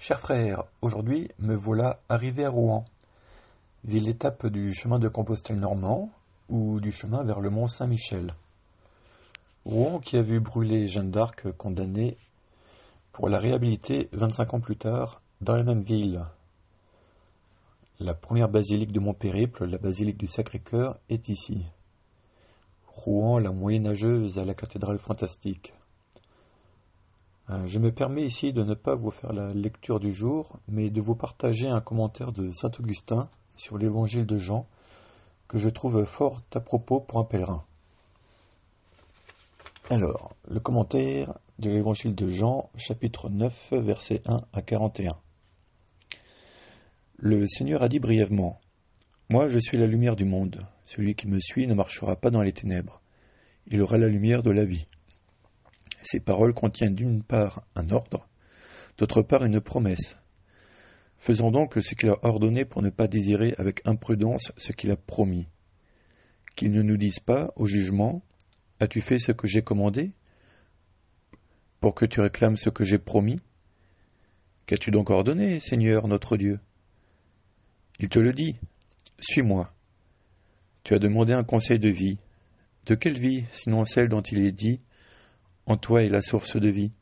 Chers frères, aujourd'hui me voilà arrivé à Rouen, ville étape du chemin de Compostelle normand ou du chemin vers le mont Saint-Michel. Rouen qui a vu brûler Jeanne d'Arc condamnée pour la réhabiliter 25 ans plus tard dans la même ville. La première basilique de mon périple, la basilique du Sacré-Cœur, est ici. Rouen, la moyenâgeuse à la cathédrale fantastique. Euh, je me permets ici de ne pas vous faire la lecture du jour, mais de vous partager un commentaire de saint Augustin sur l'évangile de Jean que je trouve fort à propos pour un pèlerin. Alors, le commentaire de l'évangile de Jean, chapitre 9, versets 1 à 41. Le Seigneur a dit brièvement Moi je suis la lumière du monde. Celui qui me suit ne marchera pas dans les ténèbres. Il aura la lumière de la vie. Ces paroles contiennent d'une part un ordre, d'autre part une promesse. Faisons donc ce qu'il a ordonné pour ne pas désirer avec imprudence ce qu'il a promis. Qu'il ne nous dise pas, au jugement, As-tu fait ce que j'ai commandé Pour que tu réclames ce que j'ai promis? Qu'as-tu donc ordonné, Seigneur notre Dieu? Il te le dit, suis-moi. Tu as demandé un conseil de vie. De quelle vie, sinon celle dont il est dit en toi est la source de vie.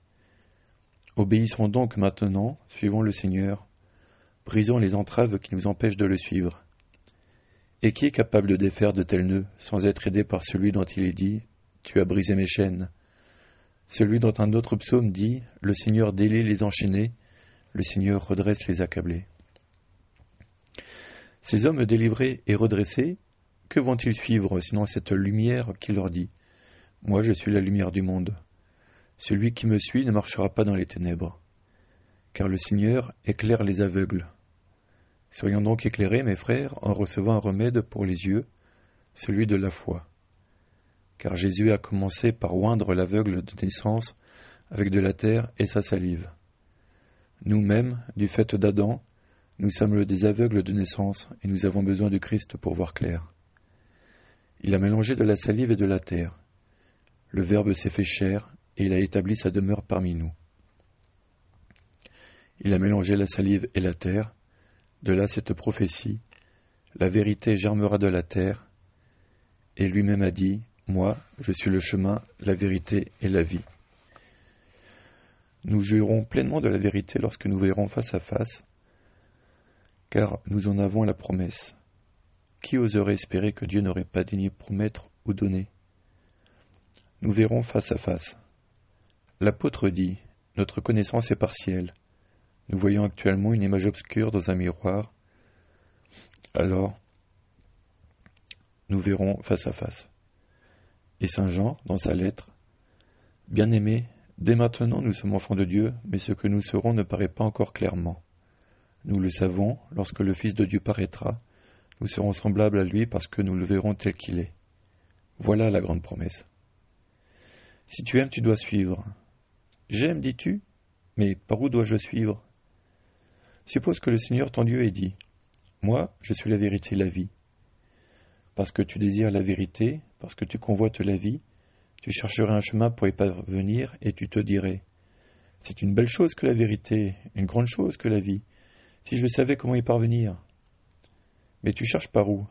Obéissons donc maintenant, suivons le Seigneur, brisons les entraves qui nous empêchent de le suivre. Et qui est capable de défaire de tels nœuds sans être aidé par celui dont il est dit Tu as brisé mes chaînes Celui dont un autre psaume dit Le Seigneur délie les enchaînés, le Seigneur redresse les accablés. Ces hommes délivrés et redressés, que vont-ils suivre sinon cette lumière qui leur dit Moi je suis la lumière du monde celui qui me suit ne marchera pas dans les ténèbres, car le Seigneur éclaire les aveugles. Soyons donc éclairés, mes frères, en recevant un remède pour les yeux, celui de la foi. Car Jésus a commencé par oindre l'aveugle de naissance avec de la terre et sa salive. Nous-mêmes, du fait d'Adam, nous sommes des aveugles de naissance et nous avons besoin du Christ pour voir clair. Il a mélangé de la salive et de la terre. Le Verbe s'est fait chair et il a établi sa demeure parmi nous. Il a mélangé la salive et la terre, de là cette prophétie, la vérité germera de la terre, et lui-même a dit, Moi, je suis le chemin, la vérité et la vie. Nous jouirons pleinement de la vérité lorsque nous verrons face à face, car nous en avons la promesse. Qui oserait espérer que Dieu n'aurait pas daigné promettre ou donner? Nous verrons face à face. L'apôtre dit Notre connaissance est partielle. Nous voyons actuellement une image obscure dans un miroir. Alors, nous verrons face à face. Et Saint Jean, dans sa lettre, Bien-aimés, dès maintenant nous sommes enfants de Dieu, mais ce que nous serons ne paraît pas encore clairement. Nous le savons, lorsque le Fils de Dieu paraîtra, nous serons semblables à lui parce que nous le verrons tel qu'il est. Voilà la grande promesse. Si tu aimes, tu dois suivre. J'aime, dis-tu, mais par où dois-je suivre? Suppose que le Seigneur ton Dieu ait dit Moi, je suis la vérité la vie. Parce que tu désires la vérité, parce que tu convoites la vie, tu chercherais un chemin pour y parvenir et tu te dirais C'est une belle chose que la vérité, une grande chose que la vie, si je savais comment y parvenir. Mais tu cherches par où?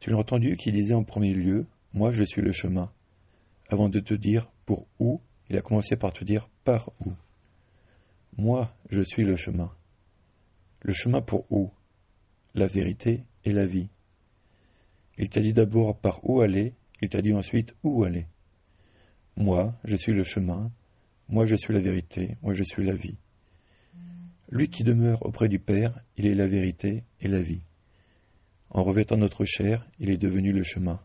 Tu l'as entendu qui disait en premier lieu Moi, je suis le chemin, avant de te dire pour où il a commencé par te dire par où? Moi, je suis le chemin. Le chemin pour où? La vérité et la vie. Il t'a dit d'abord par où aller, il t'a dit ensuite où aller. Moi, je suis le chemin, moi je suis la vérité, moi je suis la vie. Lui qui demeure auprès du Père, il est la vérité et la vie. En revêtant notre chair, il est devenu le chemin.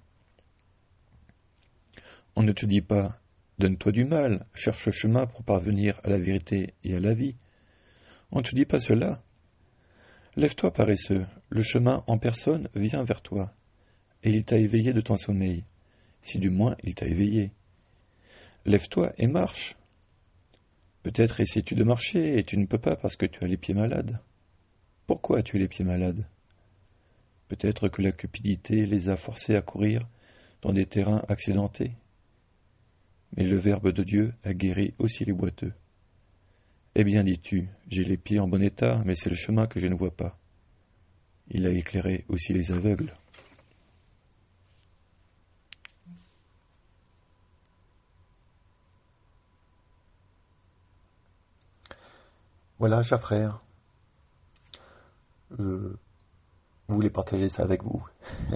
On ne te dit pas Donne-toi du mal, cherche le chemin pour parvenir à la vérité et à la vie. On ne te dit pas cela. Lève-toi, paresseux, le chemin en personne vient vers toi, et il t'a éveillé de ton sommeil, si du moins il t'a éveillé. Lève-toi et marche. Peut-être essaies-tu de marcher et tu ne peux pas parce que tu as les pieds malades. Pourquoi as-tu les pieds malades? Peut-être que la cupidité les a forcés à courir dans des terrains accidentés mais le Verbe de Dieu a guéri aussi les boiteux. Eh bien, dis-tu, j'ai les pieds en bon état, mais c'est le chemin que je ne vois pas. Il a éclairé aussi les aveugles. Voilà, chers frères. Je voulais partager ça avec vous.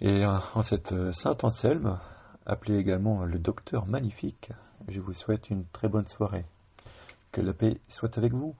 Et euh, en cette euh, Saint Anselme, appelé également le Docteur Magnifique, je vous souhaite une très bonne soirée. Que la paix soit avec vous.